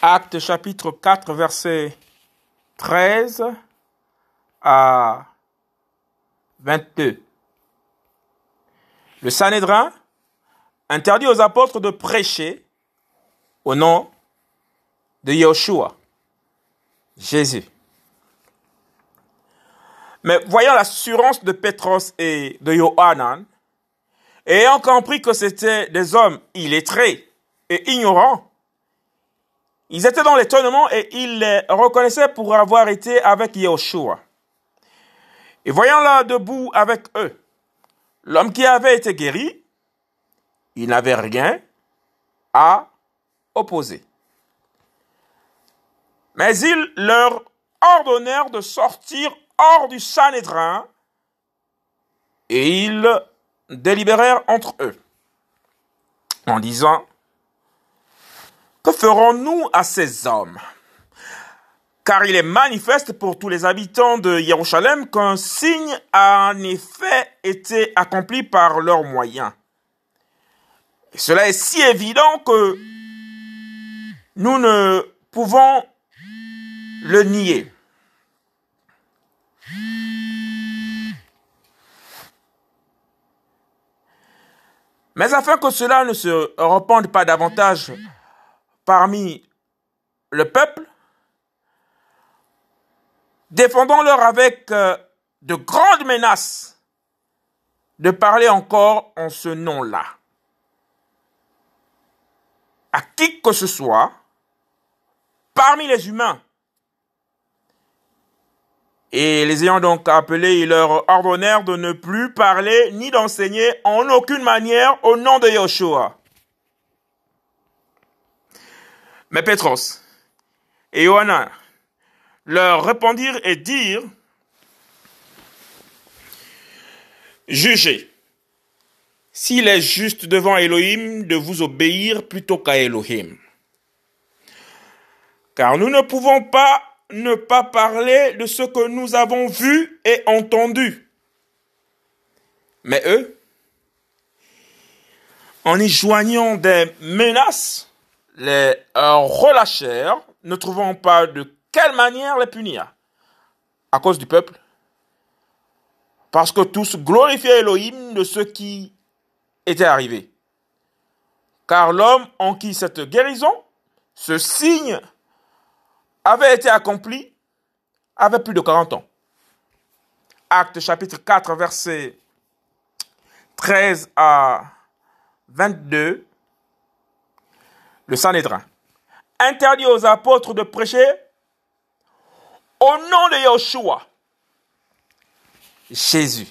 Acte chapitre 4, verset 13 à 22. Le Sanhédrin interdit aux apôtres de prêcher au nom de Yeshua, Jésus. Mais voyant l'assurance de Pétros et de Johanan, ayant compris que c'étaient des hommes illettrés et ignorants, ils étaient dans l'étonnement et ils les reconnaissaient pour avoir été avec Yeshua. Et voyant là debout avec eux, l'homme qui avait été guéri, il n'avait rien à opposer. Mais ils leur ordonnèrent de sortir hors du Sanhédrin et ils délibérèrent entre eux en disant ferons-nous à ces hommes? Car il est manifeste pour tous les habitants de Jérusalem qu'un signe a en effet été accompli par leurs moyens. Et cela est si évident que nous ne pouvons le nier. Mais afin que cela ne se répande pas davantage parmi le peuple, défendons-leur avec euh, de grandes menaces de parler encore en ce nom-là. À qui que ce soit, parmi les humains, et les ayant donc appelés, ils leur ordonnèrent de ne plus parler ni d'enseigner en aucune manière au nom de Yoshua. Mais Pétros et Johanna leur répondirent et dirent, Jugez, s'il est juste devant Elohim de vous obéir plutôt qu'à Elohim. Car nous ne pouvons pas ne pas parler de ce que nous avons vu et entendu. Mais eux, en y joignant des menaces, les relâchèrent, ne trouvant pas de quelle manière les punir. À cause du peuple. Parce que tous glorifiaient Elohim de ce qui était arrivé. Car l'homme en qui cette guérison, ce signe, avait été accompli avait plus de 40 ans. Acte chapitre 4, verset 13 à 22. Le Sanhédrin interdit aux apôtres de prêcher au nom de Yeshua, Jésus.